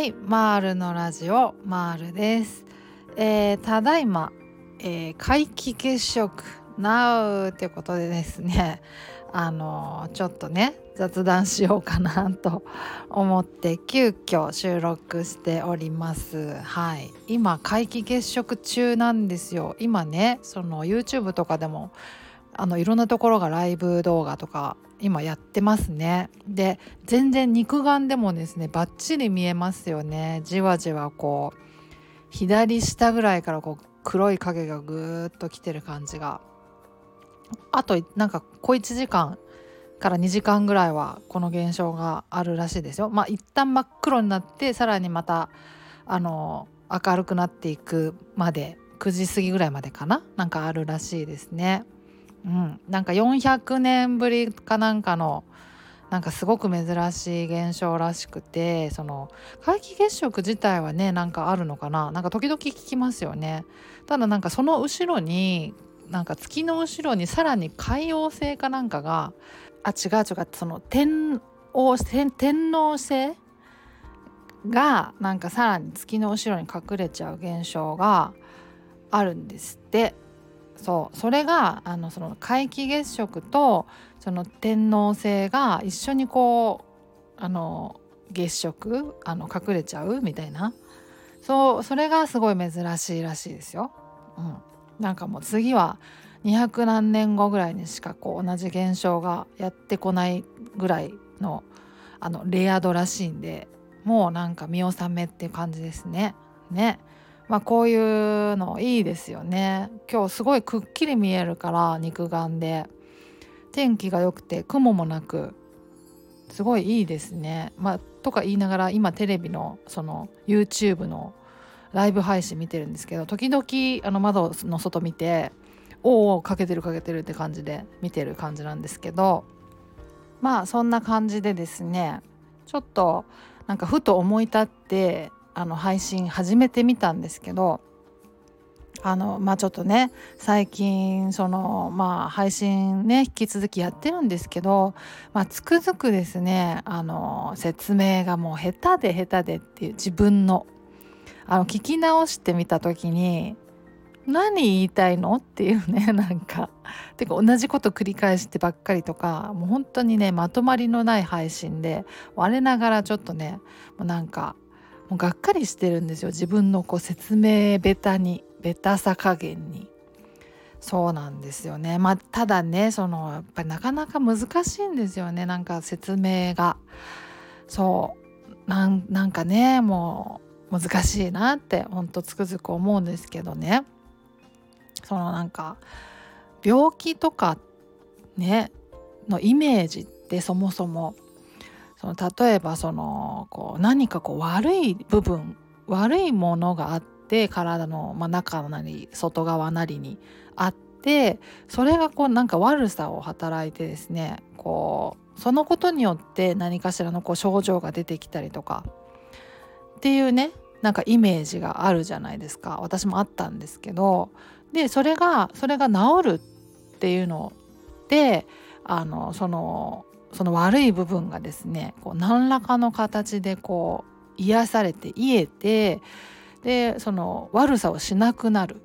はいマールのラジオマールです、えー、ただいま、えー、皆既月食 Now ってことでですね あのー、ちょっとね雑談しようかなと思って急遽収録しております。はい。今皆既月食中なんですよ。今ねその YouTube とかでもあのいろんなところがライブ動画とか今やってますね。で全然肉眼でもですねバッチリ見えますよね。じわじわこう左下ぐらいからこう黒い影がぐーっと来てる感じが。あとなんか小1時間から2時間ぐらいはこの現象があるらしいですよ。まあ一旦真っ黒になってさらにまたあの明るくなっていくまで9時過ぎぐらいまでかな？なんかあるらしいですね。うん、なんか400年ぶりかなんかのなんかすごく珍しい現象らしくてその皆既月食自体はねなんかあるのかな？なんか時々聞きますよね。ただなんかその後ろになんか月の後ろにさらに海王星かなんかがあ違う違うその天王天天王星？がなんかさらに月の後ろに隠れちゃう現象があるんですって。そうそれがあのその皆既月食とその天王星が一緒にこうあの月食あの隠れちゃうみたいなそうそれがすごい珍しいらしいですよ。うん、なんかもう次は200何年後ぐらいにしかこう同じ現象がやってこないぐらいのあのレア度らしいんでもうなんか見納めっていう感じですね。ね。まあこういうのいいですよね。今日すごいくっきり見えるから肉眼で。天気が良くて雲もなく。すごいいいですね。まあとか言いながら今テレビのその YouTube のライブ配信見てるんですけど時々あの窓の外見ておおかけてるかけてるって感じで見てる感じなんですけどまあそんな感じでですねちょっとなんかふと思い立ってあの配信始めてみたんですけどあのまあちょっとね最近そのまあ配信ね引き続きやってるんですけど、まあ、つくづくですねあの説明がもう下手で下手でっていう自分のあの聞き直してみた時に何言いたいのっていうね なんかてか同じこと繰り返してばっかりとかもう本当にねまとまりのない配信で我ながらちょっとねもうなんかもうがっかりしてるんですよ。自分のこう説明ベタにベタさ加減に。そうなんですよね。まあただねそのやっぱりなかなか難しいんですよね。なんか説明が。そう。なんかねもう難しいなってほんとつくづく思うんですけどね。そのなんか病気とかねのイメージってそもそもその例えばそのこう何かこう悪い部分悪いものがあって体の、まあ、中なり外側なりにあってそれがこうなんか悪さを働いてですねこうそのことによって何かしらのこう症状が出てきたりとかっていうねなんかイメージがあるじゃないですか。私もあったんですけどでそれがそれが治るっていうのであのそのその悪い部分がですねこう何らかの形でこう癒されて癒えてでその悪さをしなくなるっ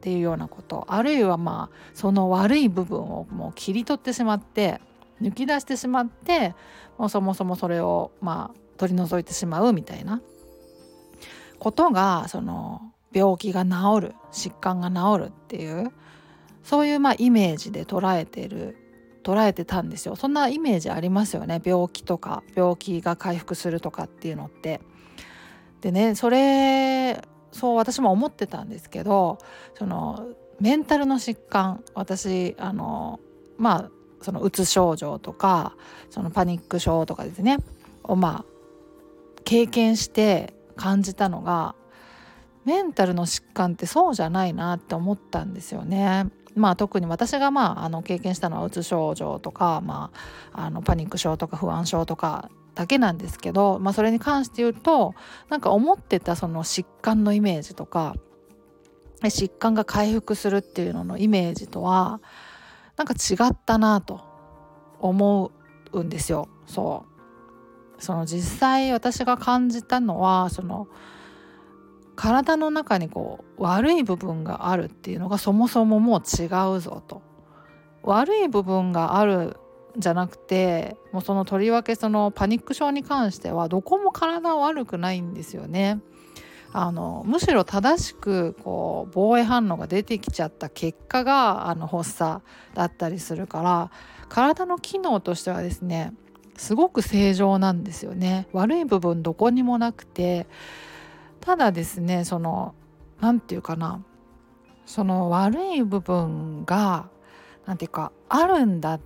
ていうようなことあるいはまあその悪い部分をもう切り取ってしまって抜き出してしまってもうそもそもそれをまあ取り除いてしまうみたいなことがその病気が治る疾患が治るっていうそういうまあイメージで捉えてる捉えてたんですよそんなイメージありますよね病気とか病気が回復するとかっていうのって。でねそれそう私も思ってたんですけどそのメンタルの疾患私あのまあそのうつ症状とかそのパニック症とかですねをまあ経験して感じたのがメンタルの疾患ってそうじゃないなって思ったんですよね。まあ、特に私が、まあ、あの経験したのはうつ症状とか、まあ、あのパニック症とか不安症とかだけなんですけど、まあ、それに関して言うとなんか思ってたその疾患のイメージとか疾患が回復するっていうののイメージとはなんか違ったなと思うんですよ。そうその実際私が感じたのはその体の中にこう悪い部分があるっていうのがそもそももう違うぞと悪い部分があるじゃなくてもうそのとりわけそのパニック症に関してはどこも体悪くないんですよね。あのむしろ正しくこう防衛反応が出てきちゃった結果があの発作だったりするから体の機能としてはですねすごく正常なんですよね悪い部分どこにもなくてただですねその何て言うかなその悪い部分が何て言うかあるんだっ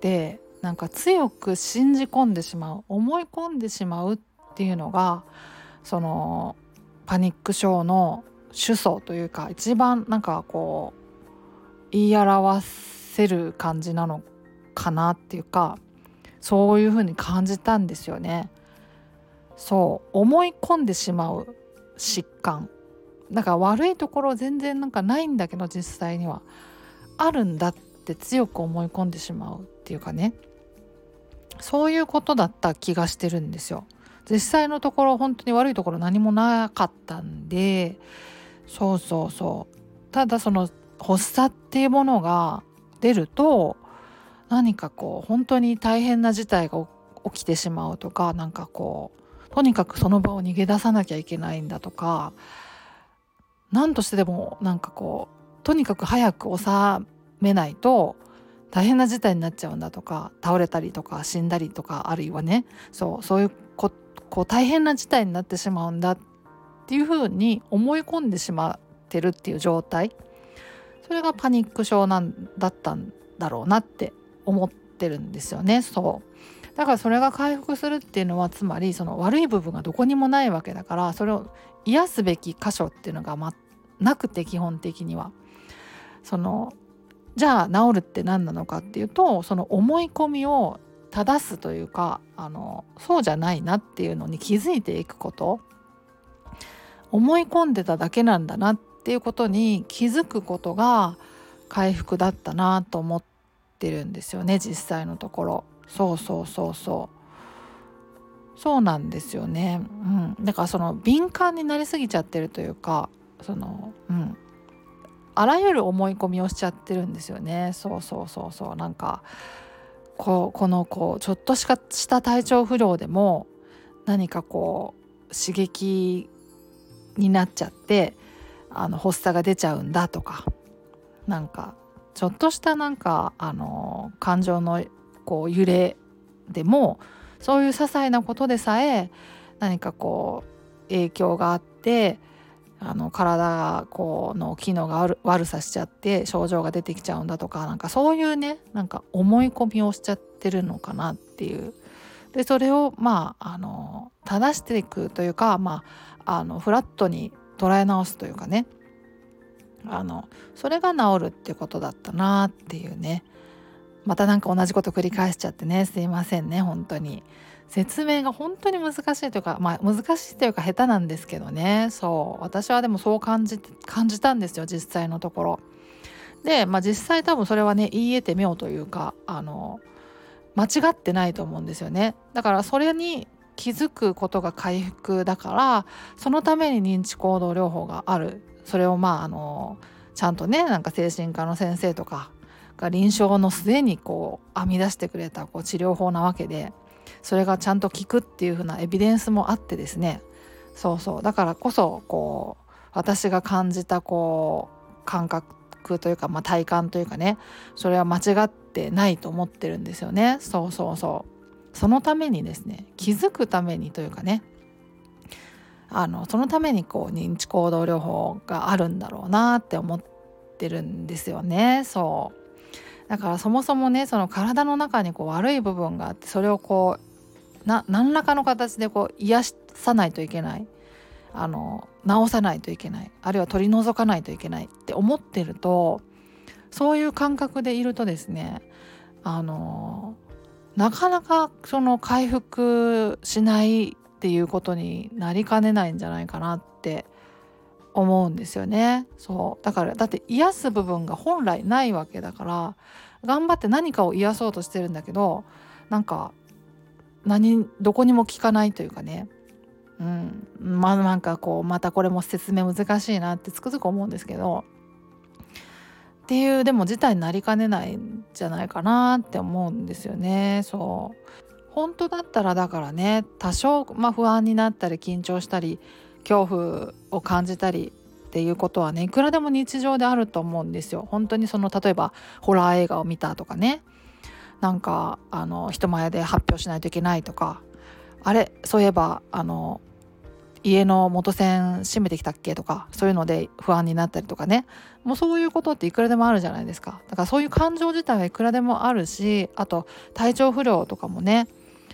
てなんか強く信じ込んでしまう思い込んでしまうっていうのがそのパニック症の主訴というか一番なんかこう言い表せる感じなのかなっていうかそういうふうに感じたんですよね。そう思い込んでしまう疾患。だから悪いところ全然なんかないんだけど実際にはあるんだって強く思い込んでしまうっていうかね。そういうことだった気がしてるんですよ。実際のところ本当に悪いところ何もなかったんで。そうそうそう。ただその発作っていうものが出ると何かこう本当に大変な事態が起きてしまうとかなんかこうとにかくその場を逃げ出さなきゃいけないんだとか何としてでもなんかこうとにかく早く収めないと大変な事態になっちゃうんだとか倒れたりとか死んだりとかあるいはねそうそういうここう大変な事態になってしまうんだっていうふうに思い込んでしまってるっていう状態。それがパニック症なんだったんだろうなって思ってるんですよね。そう。だからそれが回復するっていうのはつまりその悪い部分がどこにもないわけだからそれを癒すべき箇所っていうのが、ま、なくて基本的には。そのじゃあ治るって何なのかっていうとその思い込みを正すというかあのそうじゃないなっていうのに気づいていくこと。思い込んでただけなんだなっていうことに気づくことが回復だったなと思ってるんですよね実際のところ。そうそうそうそう。そうなんですよね。うん。だからその敏感になりすぎちゃってるというかそのうん。あらゆる思い込みをしちゃってるんですよね。そうそうそうそう。なんかここのこうちょっとしかした体調不良でも何かこう刺激になっちゃってあの発作が出ちゃうんだとかなんかちょっとしたなんかあの感情のこう揺れでもそういう些細なことでさえ何かこう影響があってあの体がこうの機能が悪さしちゃって症状が出てきちゃうんだとかなんかそういうねなんか思い込みをしちゃってるのかなっていう。でそれをまああの正していくというかまああのフラットに捉え直すというかね。あのそれが治るっていうことだったなっていうね。またなんか同じこと繰り返しちゃってねすいませんね本当に。説明が本当に難しいというかまあ難しいというか下手なんですけどねそう私はでもそう感じ感じたんですよ実際のところ。で、まあ、実際多分それはね言い得て妙というかあの間違ってないと思うんですよね。だからそれに気づくことが回復だからそのために認知行動療法があるそれをまああのちゃんとねなんか精神科の先生とかが臨床の末にこう編み出してくれたこう治療法なわけでそれがちゃんと効くっていう風なエビデンスもあってですね。そうそう。だからこそこう私が感じたこう感覚というか、まあ、体感というかねそれは間違ってないと思ってるんですよね。そうそうそう。そのためにですね気づくためにというかねあのそのためにこう認知行動療法があるんだろうなって思ってるんですよね。そう。だからそもそもねその体の中にこう悪い部分があってそれをこうな何らかの形でこう癒さないといけない。あの治さないといけない。あるいは取り除かないといけないって思ってるとそういう感覚でいるとですねあのなかなかその回復しないっていうことになりかねないんじゃないかなって思うんですよね。そう。だからだって癒す部分が本来ないわけだから頑張って何かを癒そうとしてるんだけどなんか何どこにも聞かないというかね。うん。まあなんかこうまたこれも説明難しいなってつくづく思うんですけど。っていうでも事態になりかねないんじゃないかなって思うんですよね。そう。本当だったらだからね多少、まあ、不安になったり緊張したり恐怖を感じたりっていうことはねいくらでも日常であると思うんですよ。本当にその例えばホラー映画を見たとかね。なんかあの人前で発表しないといけないとか。あれそういえばあの家の元栓閉めてきたっけとかそういうので不安になったりとかね。もうそういうことっていくらでもあるじゃないですか。だからそういう感情自体はいくらでもあるしあと体調不良とかもね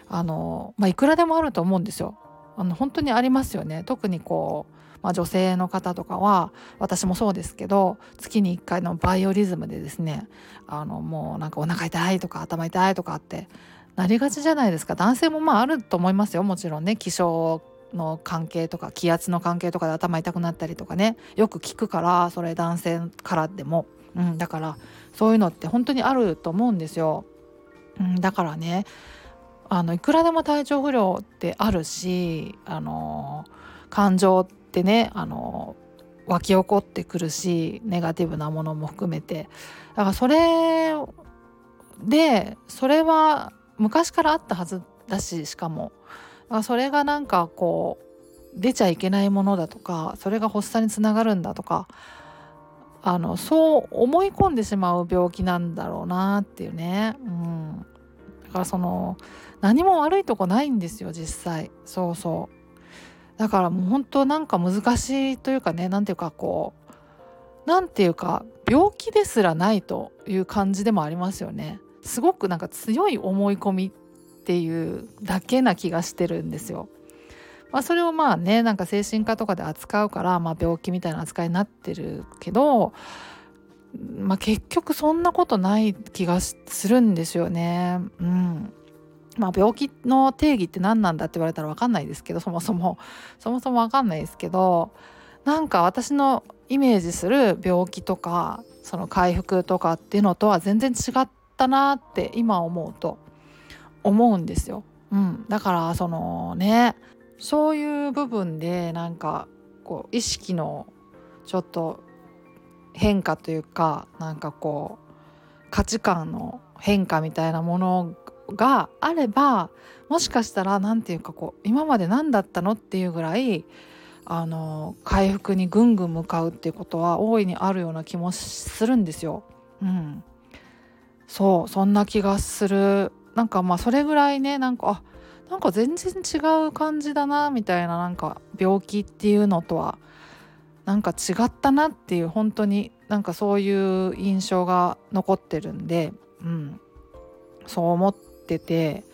あの、まあ、いくらでもあると思うんですよ。あの本当にありますよね。特にこうまあ、女性の方とかは私もそうですけど月に1回のバイオリズムでですねあのもうなんかお腹痛いとか頭痛いとかってなりがちじゃないですか。男性もまああると思いますよ。もちろんね気象の関係とか気圧の関係とかで頭痛くなったりとかねよく聞くからそれ男性からでも、うん、だからそういうのって本当にあると思うんですよ。うん、だからねあのいくらでも体調不良ってあるしあの感情ってねあの湧き起こってくるしネガティブなものも含めて。だからそれでそれは昔からあったはずだししかも。それがなんかこう出ちゃいけないものだとかそれが発作につながるんだとかあのそう思い込んでしまう病気なんだろうなっていうね、うん、からその何も悪いとこないんですよ実際。そうそう。だからもう本当なんか難しいというかね何ていうかこう何ていうか病気ですらないという感じでもありますよね。すごくなんか強い思い込みっていうだけな気がしてるんですよ。まあ、それをまあねなんか精神科とかで扱うから、まあ、病気みたいな扱いになってるけど、まあ、結局そんなことない気がするんですよね。うんまあ、病気の定義って何なんだって言われたら分かんないですけどそもそもそもそも分かんないですけどなんか私のイメージする病気とかその回復とかっていうのとは全然違ったなって今思うと思うんですよ。うん、だからそのねそういう部分でなんかこう意識のちょっと変化というかなんかこう価値観の変化みたいなものがあればもしかしたら何て言うかこう今まで何だったのっていうぐらいあの回復にぐんぐん向かうっていうことは大いにあるような気もするんですよ。うん、そうそんな気がするなんかまあそれぐらいねなんかあなんか全然違う感じだなみたいななんか病気っていうのとはなんか違ったなっていう本当になんかそういう印象が残ってるんで、うん、そう思ってて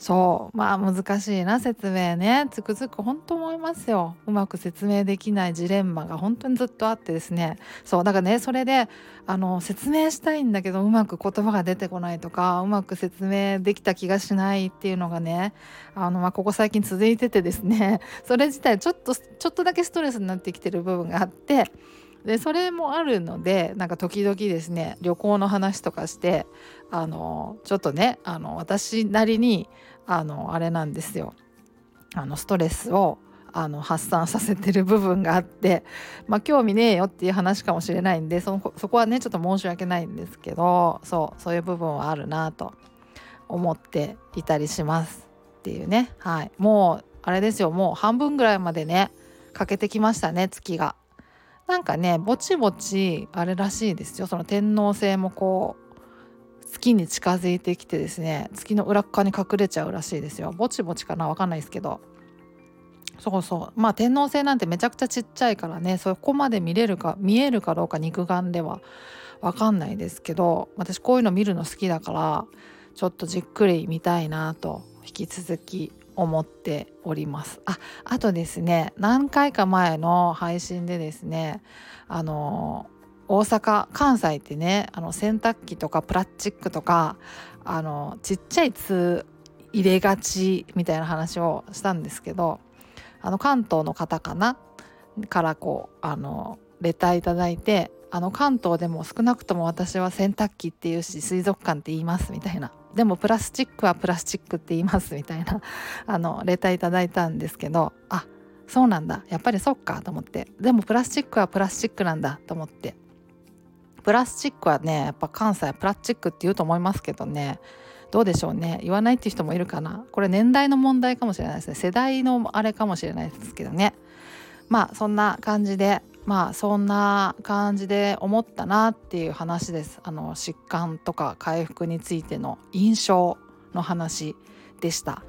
そう。まあ難しいな説明ね。つくづく本当思いますよ。うまく説明できないジレンマが本当にずっとあってですね。そうだからねそれであの説明したいんだけどうまく言葉が出てこないとかうまく説明できた気がしないっていうのがねあの、まあ、ここ最近続いててですね。それ自体ちょっとちょっとだけストレスになってきてる部分があってでそれもあるのでなんか時々ですね旅行の話とかしてあのちょっとねあの私なりにあのあれなんですよ。あのストレスをあの発散させてる部分があってまあ興味ねえよっていう話かもしれないんでそそこはねちょっと申し訳ないんですけどそうそういう部分はあるなと思っていたりしますっていうね。はい。もうあれですよ。もう半分ぐらいまでね欠けてきましたね月が。なんかねぼちぼちあれらしいですよ。その天王星もこう月に近づいてきてですね月の裏側に隠れちゃうらしいですよ。ぼちぼちかなわかんないですけど。そうそう。まあ天王星なんてめちゃくちゃちっちゃいからねそこまで見れるか見えるかどうか肉眼ではわかんないですけど私こういうの見るの好きだからちょっとじっくり見たいなと引き続き思っております。ああとですね何回か前の配信でですねあの大阪関西ってねあの洗濯機とかプラスチックとかあのちっちゃい通入れがちみたいな話をしたんですけどあの関東の方かなからこうあのレターいただいてあの関東でも少なくとも私は洗濯機っていうし水族館って言いますみたいなでもプラスチックはプラスチックって言いますみたいな あのレターいただいたんですけどあそうなんだ。やっぱりそっかと思って。でもプラスチックはプラスチックなんだと思って。プラスチックはねやっぱ関西はプラスチックって言うと思いますけどね。どうでしょうね。言わないって人もいるかな。これ年代の問題かもしれないですね。世代のあれかもしれないですけどね。まあそんな感じでまあそんな感じで思ったなっていう話です。あの疾患とか回復についての印象の話でした。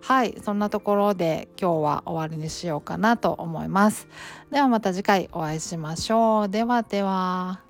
はい。そんなところで今日は終わりにしようかなと思います。ではまた次回お会いしましょう。ではでは。